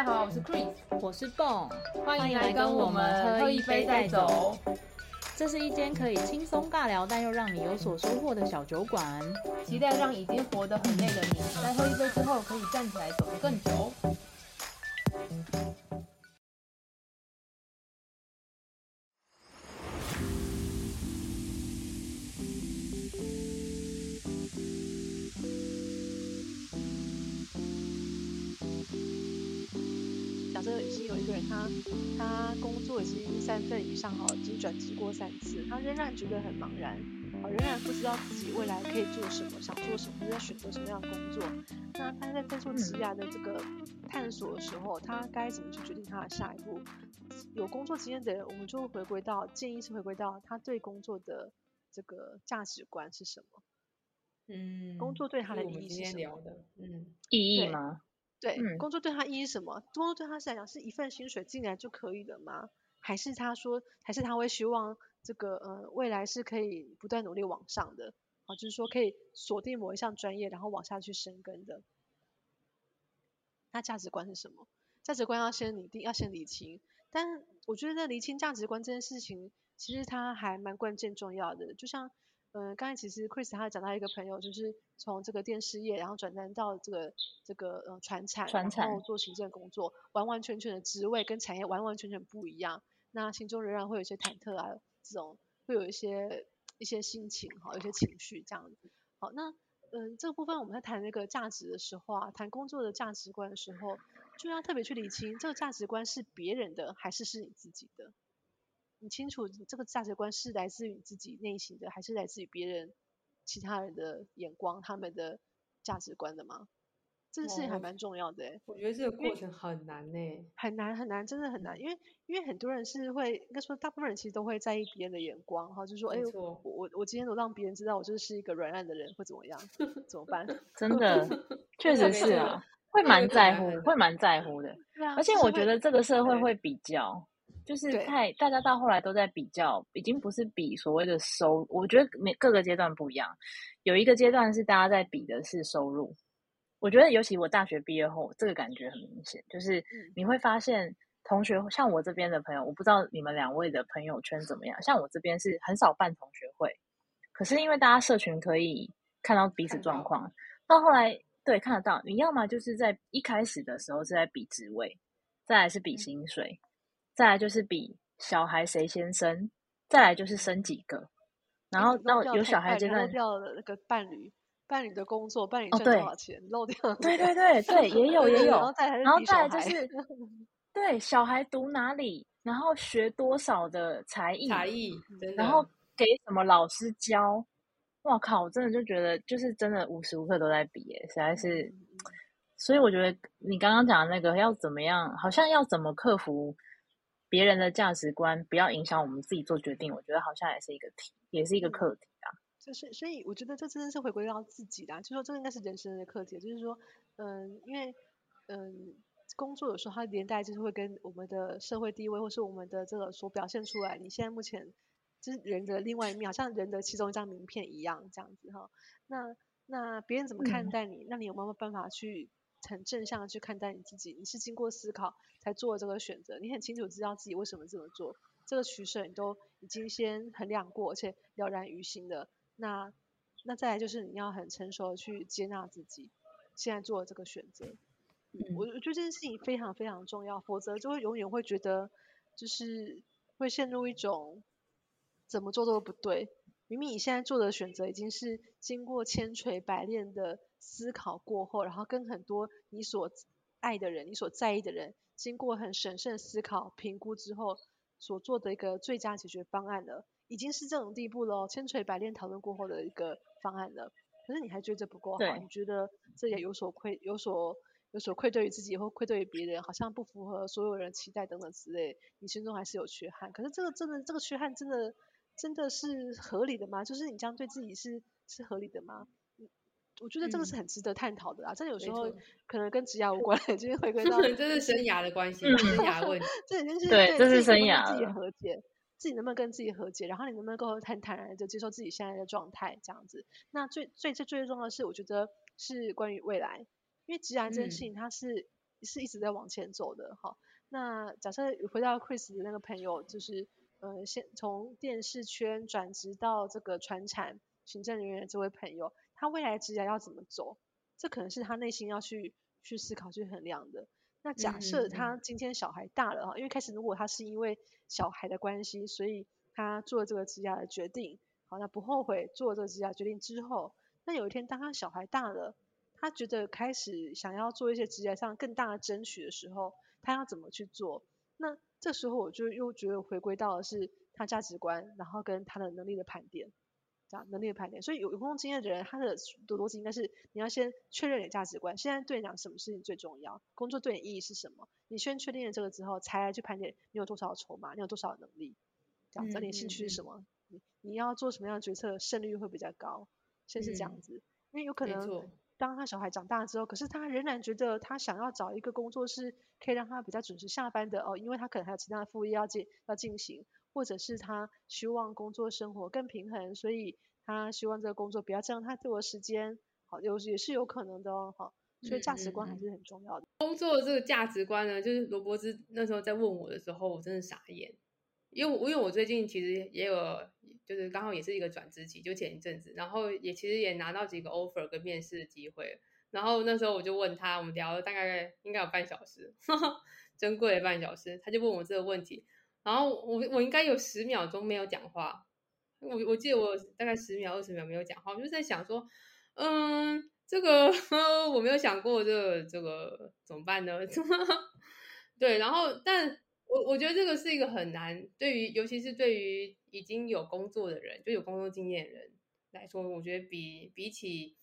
家好，我是 Chris，我是蹦，欢迎来跟我们喝一杯再走。这是一间可以轻松尬聊，但又让你有所收获的小酒馆。期待让已经活得很累的你，在喝一杯之后可以站起来走得更久。上，哈，已经转职过三次，他仍然觉得很茫然，啊，仍然不知道自己未来可以做什么，想做什么，在选择什么样的工作。那他在在做职涯的这个探索的时候，他该怎么去决定他的下一步？有工作经验的人，我们就会回归到建议是回归到他对工作的这个价值观是什么？嗯，工作对他的意义是什么？今天聊的，嗯，意义对吗？对，嗯工作对他意义是什么？工作对他来讲是一份薪水进来就可以了吗？还是他说，还是他会希望这个呃未来是可以不断努力往上的，啊，就是说可以锁定某一项专业，然后往下去深耕的。那价值观是什么？价值观要先拟定，要先理清。但我觉得在厘清价值观这件事情，其实它还蛮关键重要的。就像，嗯、刚才其实 Chris 他讲到一个朋友，就是从这个电视业，然后转战到这个这个呃传产，然后做行政工作，完完全全的职位跟产业完完全全不一样。那心中仍然会有一些忐忑啊，这种会有一些一些心情哈，有些情绪这样子。好，那嗯，这个部分我们在谈那个价值的时候啊，谈工作的价值观的时候，就要特别去理清这个价值观是别人的还是是你自己的。你清楚这个价值观是来自于你自己内心的，还是来自于别人、其他人的眼光、他们的价值观的吗？这个事情还哦蛮重要的诶、我觉得这个过程很难呢。很难很难，真的很难，因为因为很多人是会，应该说大部分人其实都会在意别人的眼光，哈，就是说，哎没，我，我我今天都让别人知道我就是一个软烂的人，会怎么样？怎么办？真的，确实是啊，会这蛮在乎的，会蛮在乎的。对啊，而且我觉得这个社会对会比较，就是太大家到后来都在比较，已经不是比所谓的收，我觉得每各个阶段不一样。有一个阶段是大家在比的是收入，我觉得尤其我大学毕业后，这个感觉很明显，就是嗯。你会发现同学像我这边的朋友，我不知道你们两位的朋友圈怎么样，像我这边是很少办同学会，可是因为大家社群可以看到彼此状。况，到后来对看得到，你要么就是在一开始的时候是在比职位，再来是比薪水，再来就是比小孩谁先生，再来就是生几个，然后漏到有小孩阶段，掉的那个伴侣，伴侣的工作，伴侣哦对赚多少钱，漏掉了。对对对对，也有也有然后，再就是 对小孩读哪里，然后学多少的才艺，才艺然后给什么老师教，哇靠！我真的就觉得就是真的无时无刻都在比耶，实在是。所以我觉得你刚刚讲的那个要怎么样，好像要怎么克服别人的价值观，不要影响我们自己做决定，我觉得好像也是一个题，也是一个嗯课题啊。就是，所以我觉得这真的是回归到自己的、啊，就是说这个应该是人生的课题，就是说，嗯，因为，嗯，工作有时候它连带就是会跟我们的社会地位，或是我们的这个所表现出来，你现在目前就是人的另外一面，好像人的其中一张名片一样，这样子哈。那那别人怎么看嗯待你？那你有没有办法去很正向的去看待你自己？你是经过思考才做这个选择，你很清楚知道自己为什么这么做，这个取舍你都已经先衡量过，而且了然于心的。那那再来就是你要很成熟的去接纳自己现在做的这个选择。嗯，我我觉得这件事情非常非常重要，否则就会永远会觉得就是会陷入一种怎么做都不对。明明你现在做的选择已经是经过千锤百炼的思考过后，然后跟很多你所爱的人、你所在意的人，经过很审慎思考、评估之后所做的一个最佳解决方案了，已经是这种地步了哦，千锤百炼讨论过后的一个方案了。可是你还觉得这不够好，你觉得这也有所愧、有所有所愧对于自己或愧对于别人，好像不符合所有人期待等等之类，你心中还是有缺憾。可是这个真的，这个缺憾真的真的是合理的吗？就是你这样对自己是是合理的吗？嗯我觉得这个是嗯很值得探讨的啦。这有时候可能跟职涯无关，今 天回归到这是生涯的关系，嗯生涯问题。这已经是对这是生涯自己和解，自己能不能跟自己和解，然后你能不能够很坦然的接受自己现在的状态，这样子。那最最最最重要的是，我觉得是关于未来，因为职涯这件事嗯情它是是一直在往前走的哈。那假设回到 Chris 的那个朋友，就是呃，先从电视圈转职到这个传产行政人员的这位朋友，他未来职业要怎么走？这可能是他内心要去去思考、去衡量的。那假设他今天小孩大了哈，因为开始如果他是因为小孩的关系，所以他做这个指甲的决定，好，那不后悔做这个指甲决定之后，那有一天当他小孩大了，他觉得开始想要做一些指甲上更大的争取的时候，他要怎么去做？那这时候我就又觉得回归到的是他价值观，然后跟他的能力的盘点。能力的盘点，所以有有工作经验的人，他的逻辑应该是你要先确认你的价值观。现在对你讲什么事情最重要？工作对你意义是什么？你先确定了这个之后，才来去盘点你有多少筹码，你有多少能力，这样子。你兴趣是什么？你你要做什么样的决策，胜率会比较高？先是这样子，因为有可能当他小孩长大之后，可是他仍然觉得他想要找一个工作是可以让他比较准时下班的哦，因为他可能还有其他的副业要进要进行。或者是他希望工作生活更平衡，所以他希望这个工作不要占用他多的时间，好，有也是有可能的哦，好，所以价值观还是很重要的。工作这个价值观呢，就是罗伯兹那时候在问我的时候，我真的傻眼，因为我因为我最近其实也有，就是刚好也是一个转职期，就前一阵子，然后也其实也拿到几个 offer 跟面试的机会，然后那时候我就问他，我们聊了大概应该有半小时，珍贵的半小时，他就问我这个问题。然后我我应该有十秒钟没有讲话，我我记得我大概十秒二十秒没有讲话，我就在想说，嗯，这个我没有想过这个这个怎么办呢？对，然后但我我觉得这个是一个很难，对于尤其是对于已经有工作的人，就有工作经验的人来说，我觉得比比起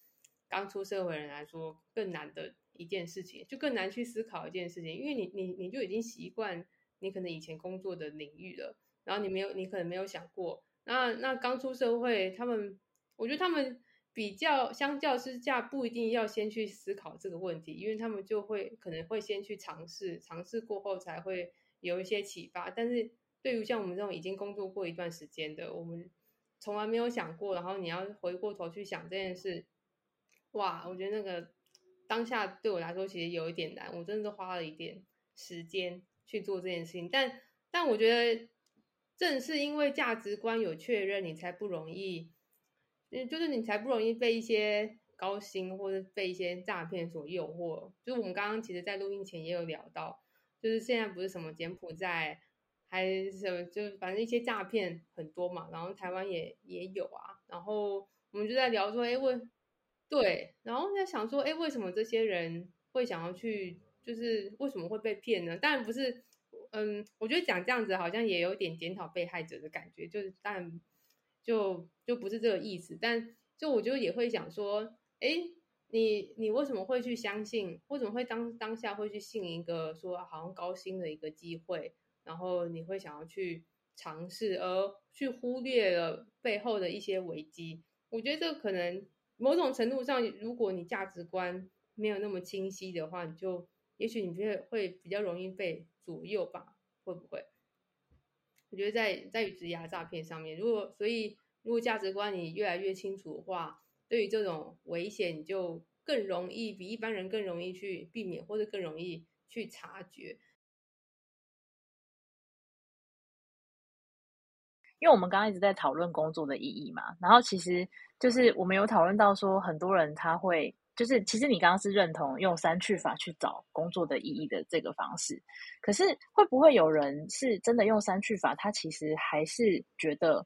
刚出社会人来说更难的一件事情，就更难去思考一件事情，因为你你你就已经习惯。你可能以前工作的领域了，然后你没有，你可能没有想过，那那刚出社会，他们，我觉得他们比较相较之下，不一定要先去思考这个问题，因为他们就会可能会先去尝试，尝试过后才会有一些启发。但是对于像我们这种已经工作过一段时间的，我们从来没有想过，然后你要回过头去想这件事，哇，我觉得那个当下对我来说其实有一点难，我真的花了一点时间。去做这件事情，但但我觉得正是因为价值观有确认，你才不容易，嗯，就是你才不容易被一些高薪或者被一些诈骗所诱惑。就是我们刚刚其实，在录音前也有聊到，就是现在不是什么柬埔寨，还是就反正一些诈骗很多嘛，然后台湾也也有啊，然后我们就在聊说，哎，为对，然后在想说，哎，为什么这些人会想要去？就是为什么会被骗呢？当然不是，嗯，我觉得讲这样子好像也有点检讨被害者的感觉，就是但就就不是这个意思。但就我就也会想说，哎，你你为什么会去相信？为什么会当当下会去信一个说好像高薪的一个机会，然后你会想要去尝试，而去忽略了背后的一些危机？我觉得这可能某种程度上，如果你价值观没有那么清晰的话，你就。也许你会会比较容易被左右吧？会不会？我觉得在在与质押诈骗上面，如果所以如果价值观你越来越清楚的话，对于这种危险，你就更容易比一般人更容易去避免，或者更容易去察觉。因为我们刚刚一直在讨论工作的意义嘛，然后其实就是我们有讨论到说，很多人他会。就是，其实你刚刚是认同用三去法去找工作的意义的这个方式，可是会不会有人是真的用三去法？他其实还是觉得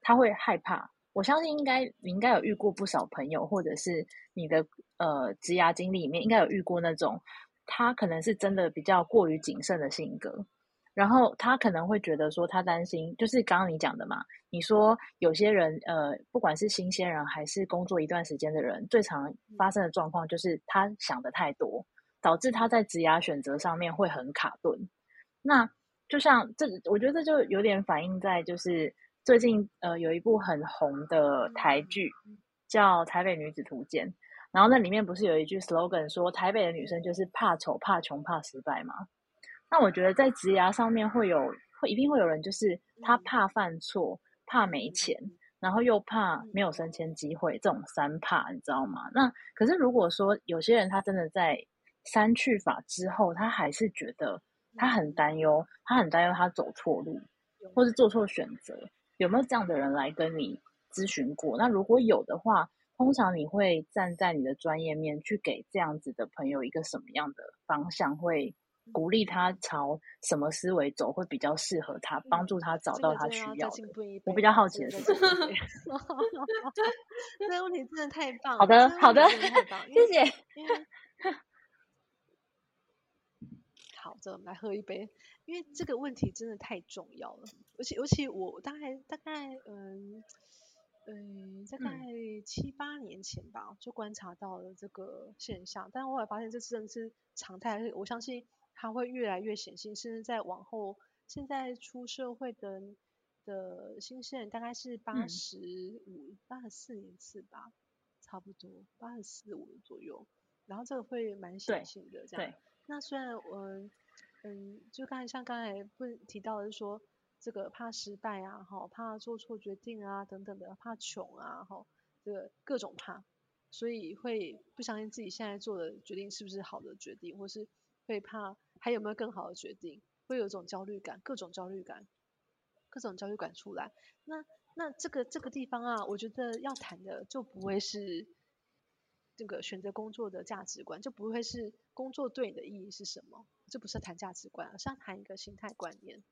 他会害怕。我相信应该你应该有遇过不少朋友，或者是你的呃职涯经历里面应该有遇过那种，他可能是真的比较过于谨慎的性格。然后他可能会觉得说，他担心，就是刚刚你讲的嘛。你说有些人，呃，不管是新鲜人还是工作一段时间的人，最常发生的状况就是他想的太多，导致他在职涯选择上面会很卡顿。那就像这，我觉得就有点反映在就是最近呃有一部很红的台剧叫《台北女子图鉴》，然后那里面不是有一句 slogan 说台北的女生就是怕丑、怕穷、怕失败吗？那我觉得在职涯上面会有，会一定会有人，就是他怕犯错，怕没钱，然后又怕没有升迁机会，这种三怕，你知道吗？那可是如果说有些人他真的在三去法之后，他还是觉得他很担忧，他很担忧他走错路，或是做错选择。有没有这样的人来跟你咨询过？那如果有的话，通常你会站在你的专业面去给这样子的朋友一个什么样的方向？会鼓励他朝什么思维走会比较适合他，帮助他找到他需要的？我比较好奇的是，这个问题真的太棒。好的，好的，谢谢。好，这我们来喝一杯，因为这个问题真的太重要了，而且尤其我大概大概嗯嗯大概七八年前吧，就观察到了这个现象，但后来发现这真的是常态，我相信它会越来越显性，甚至在往后，现在出社会的的新生人大概是八十五八十四年次吧，差不多八十四五左右，然后这个会蛮显性的这样。那虽然嗯嗯，就刚才像刚才问提到的是说，这个怕失败啊，哈，怕做错决定啊，等等的，怕穷啊，哈，这个各种怕，所以会不相信自己现在做的决定是不是好的决定，或是会怕还有没有更好的决定，会有一种焦虑感，各种焦虑感，各种焦虑感出来。那那这个这个地方啊，我觉得要谈的就不会是。这个选择工作的价值观就不会是工作对你的意义是什么？这不是谈价值观，而是要谈一个心态观念。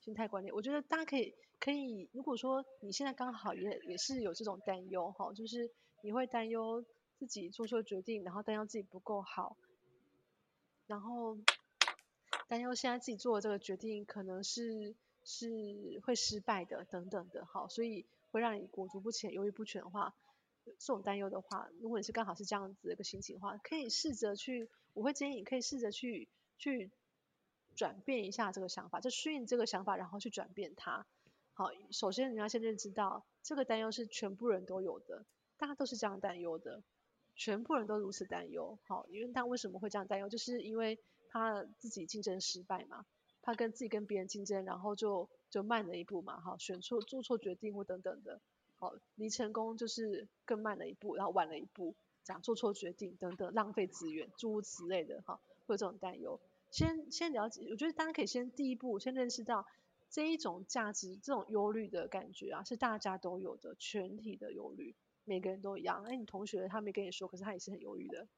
心态观念，我觉得大家可以可以，如果说你现在刚好也也是有这种担忧哈，就是你会担忧自己做错决定，然后担忧自己不够好，然后担忧现在自己做的这个决定可能是是会失败的等等的哈，所以会让你裹足不前、犹豫不决的话。这种担忧的话，如果你是刚好是这样子的一个心情的话，可以试着去，我会建议你可以试着去去转变一下这个想法，就适应这个想法，然后去转变它。好，首先你要先认知到，这个担忧是全部人都有的，大家都是这样担忧的，全部人都如此担忧。好，因为他为什么会这样担忧，就是因为他自己竞争失败嘛，他跟自己跟别人竞争，然后就就慢了一步嘛，哈，选错做错决定或等等的。好，离成功就是更慢了一步，然后晚了一步，这样做错决定等等，浪费资源，诸如此类的，哈，会有这种担忧。先先了解，我觉得大家可以先第一步先认识到这一种价值，这种忧虑的感觉啊，是大家都有的，全体的忧虑，每个人都一样。哎，你同学他没跟你说，可是他也是很忧虑的，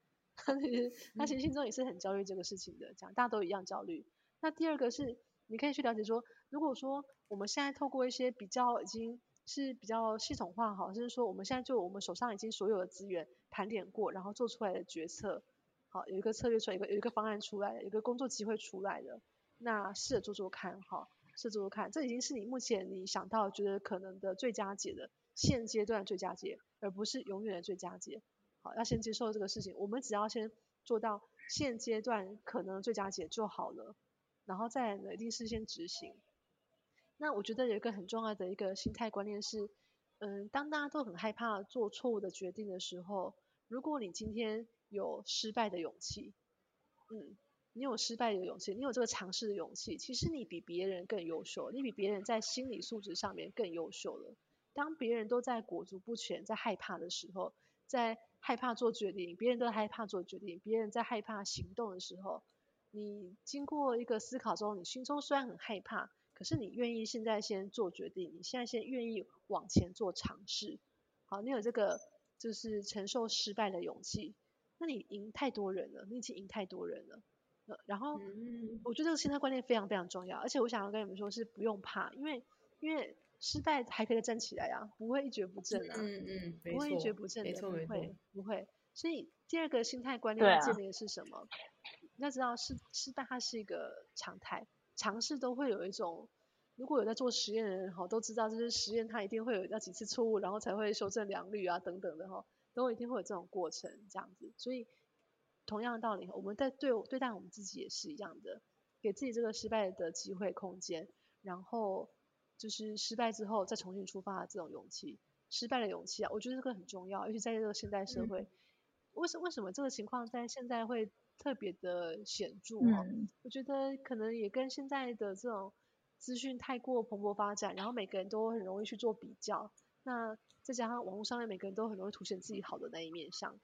他其实他其实心中也是很焦虑这个事情的，这样大家都一样焦虑。那第二个是，你可以去了解说，如果说我们现在透过一些比较已经是比较系统化好，就是说我们现在就我们手上已经所有的资源盘点过，然后做出来的决策，好有一个策略出来，有一个有一个方案出来，有一个工作机会出来的，那试着做做看哈，试着做做看，这已经是你目前你想到觉得可能的最佳解的现阶段最佳解，而不是永远的最佳解。要先接受这个事情，我们只要先做到现阶段可能最佳解就好了，然后再呢一定是先执行。那我觉得有一个很重要的一个心态观念是，嗯，当大家都很害怕做错误的决定的时候，如果你今天有失败的勇气，嗯，你有失败的勇气，你有这个尝试的勇气，其实你比别人更优秀，你比别人在心理素质上面更优秀了。当别人都在裹足不前，在害怕的时候，在害怕做决定，别人都害怕做决定，别人在害怕行动的时候，你经过一个思考之后，你心中虽然很害怕。可是你愿意现在先做决定，你现在先愿意往前做尝试，好，你有这个就是承受失败的勇气，那你赢太多人了，你已经赢太多人了，呃，然后我觉得这个心态观念非常非常重要，而且我想要跟你们说，是不用怕，因为因为失败还可以站起来啊，不会一蹶不振啊，嗯嗯，不会一蹶不振的，不会不会，所以第二个心态观念要建立的是什么？你要知道失失败它是一个常态。尝试都会有一种，如果有在做实验的人哈，都知道就是实验它一定会有那几次错误，然后才会修正良率啊等等的哈，都一定会有这种过程这样子。所以同样的道理，我们在对对待我们自己也是一样的，给自己这个失败的机会空间，然后就是失败之后再重新出发的这种勇气，失败的勇气啊，我觉得这个很重要，尤其在这个现代社会，为什为什么这个情况在现在会？特别的显著哦，我觉得可能也跟现在的这种资讯太过蓬勃发展，然后每个人都很容易去做比较，那再加上网络上面每个人都很容易凸显自己好的那一面相，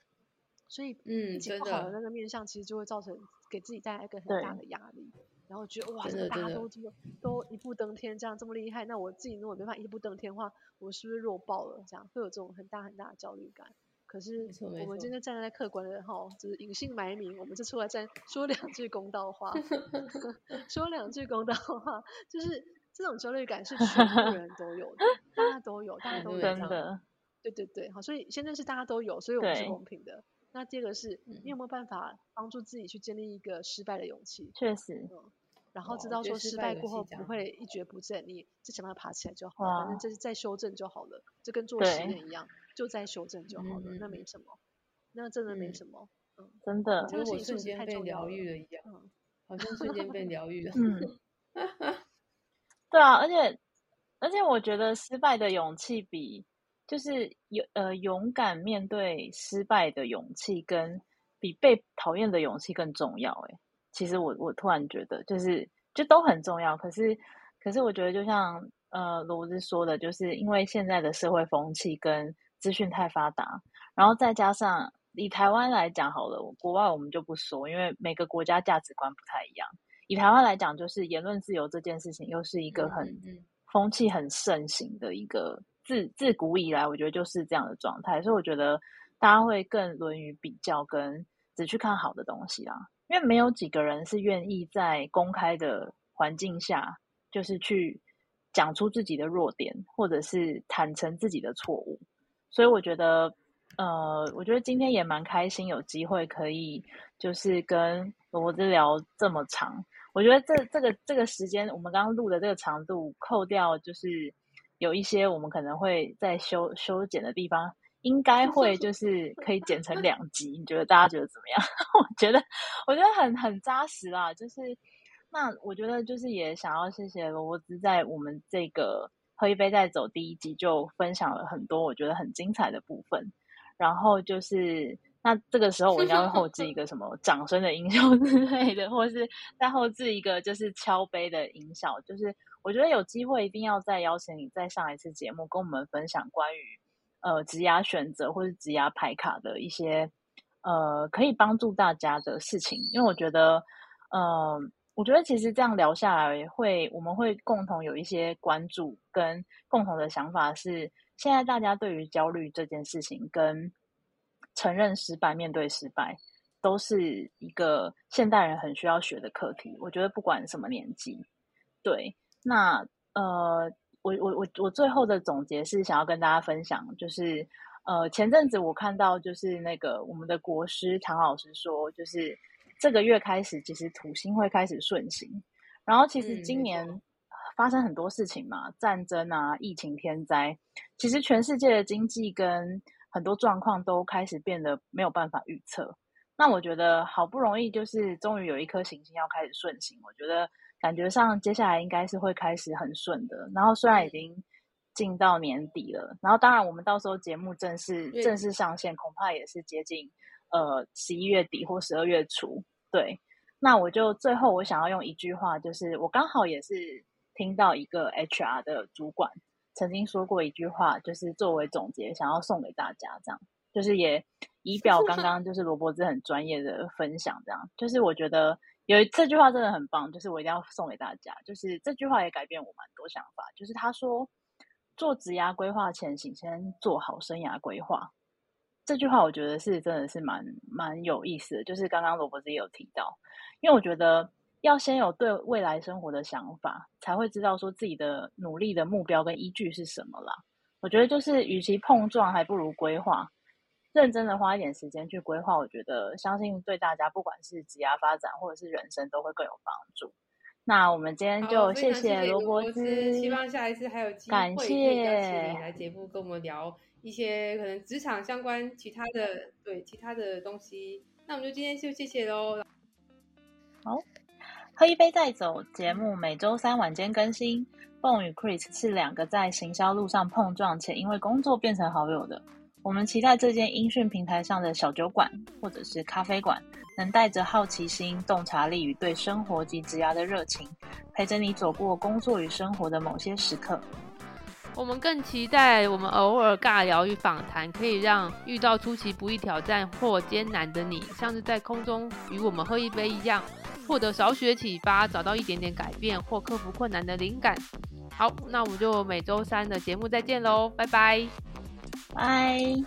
所以嗯自己不好的那个面相，其实就会造成给自己带来一个很大的压力，然后觉得哇，大家都这么都一步登天，这样这么厉害，那我自己如果没办法一步登天的话，我是不是弱爆了？这样会有这种很大很大的焦虑感。可是我们今天站在客观的哈，就是隐姓埋名，我们就出来站说两句公道话，说两句公道话，就是这种焦虑感是全部人都有的，大家都有，大家都有 这样的，对对对，好，所以现在是大家都有，所以我们是公平的。那第二个是，嗯你有没有办法帮助自己去建立一个失败的勇气？确实，然后知道说失失败过后不会一蹶不振，你就想办法爬起来就好了，反正哇这是再修正就好了，就跟做实对验一样，就再修正就好了，那没什么，那真的没嗯什么。嗯真的这，个觉得我事情是瞬间被疗愈了一样，嗯，好像瞬间被疗愈了。嗯，对啊，而且而且我觉得失败的勇气比就是有呃勇敢面对失败的勇气，跟比被讨厌的勇气更重要。哎，其实我我突然觉得，就是就都很重要。可是可是我觉得，就像呃罗子说的，就是因为现在的社会风气跟资讯太发达，然后再加上以台湾来讲好了，国外我们就不说，因为每个国家价值观不太一样。以台湾来讲，就是言论自由这件事情，又是一个很风气很盛行的一个自自古以来，我觉得就是这样的状态。所以我觉得大家会更沦于比较，跟只去看好的东西啦。因为没有几个人是愿意在公开的环境下，就是去讲出自己的弱点，或者是坦诚自己的错误。所以我觉得，呃，我觉得今天也蛮开心，有机会可以就是跟罗子聊这么长。我觉得这这个这个时间，我们刚刚录的这个长度，扣掉就是有一些我们可能会在修修剪的地方，应该会就是可以剪成两集。你觉得大家觉得怎么样？我觉得我觉得很很扎实啦。就是那我觉得就是也想要谢谢罗伯兹在我们这个喝一杯再走第一集就分享了很多我觉得很精彩的部分。然后就是那这个时候我应该会后置一个什么掌声的音效之类的，或是再后置一个就是敲杯的音效。就是我觉得有机会一定要再邀请你再上一次节目，跟我们分享关于呃职涯选择或是职涯排卡的一些呃可以帮助大家的事情。因为我觉得，呃，我觉得其实这样聊下来会，我们会共同有一些关注跟共同的想法是。现在大家对于焦虑这件事情，跟承认失败、面对失败，都是一个现代人很需要学的课题。我觉得不管什么年纪，对，那呃，我我我我最后的总结是想要跟大家分享，就是呃，前阵子我看到就是那个我们的国师唐老师说，就是这个月开始，其实土星会开始顺行，然后其实今年。错发生很多事情嘛，战争啊、疫情、天灾，其实全世界的经济跟很多状况都开始变得没有办法预测。那我觉得好不容易就是终于有一颗行星要开始顺行，我觉得感觉上接下来应该是会开始很顺的。然后虽然已经进到年底了，然后当然我们到时候节目正式正式上线，恐怕也是接近呃十一月底或十二月初。对，那我就最后我想要用一句话，就是我刚好也是。听到一个 HR 的主管曾经说过一句话，就是作为总结，想要送给大家，这样就是也以表 刚刚就是罗伯兹很专业的分享，这样就是我觉得有这句话真的很棒，就是我一定要送给大家，就是这句话也改变我蛮多想法，就是他说做职涯规划前，请先做好生涯规划。这句话我觉得是真的是蛮蛮有意思的，就是刚刚罗伯兹也有提到，因为我觉得。要先有对未来生活的想法，才会知道说自己的努力的目标跟依据是什么啦。我觉得就是，与其碰撞，还不如规划。认真的花一点时间去规划，我觉得相信对大家不管是职业发展或者是人生都会更有帮助。那我们今天就谢谢罗伯兹，希望下一次还有机感会可以邀请谢你来节目跟我们聊一些可能职场相关其他的对其他的东西。那我们就今天就谢谢喽。好。喝一杯再走节目每周三晚间更新。蹦与 Chris 是两个在行销路上碰撞且因为工作变成好友的。我们期待这间音讯平台上的小酒馆或者是咖啡馆，能带着好奇心、洞察力与对生活及职涯的热情，陪着你走过工作与生活的某些时刻。我们更期待我们偶尔尬聊与访谈，可以让遇到出其不意挑战或艰难的你，像是在空中与我们喝一杯一样，获得少许启发，找到一点点改变或克服困难的灵感。好，那我们就每周三的节目再见喽，拜拜。拜。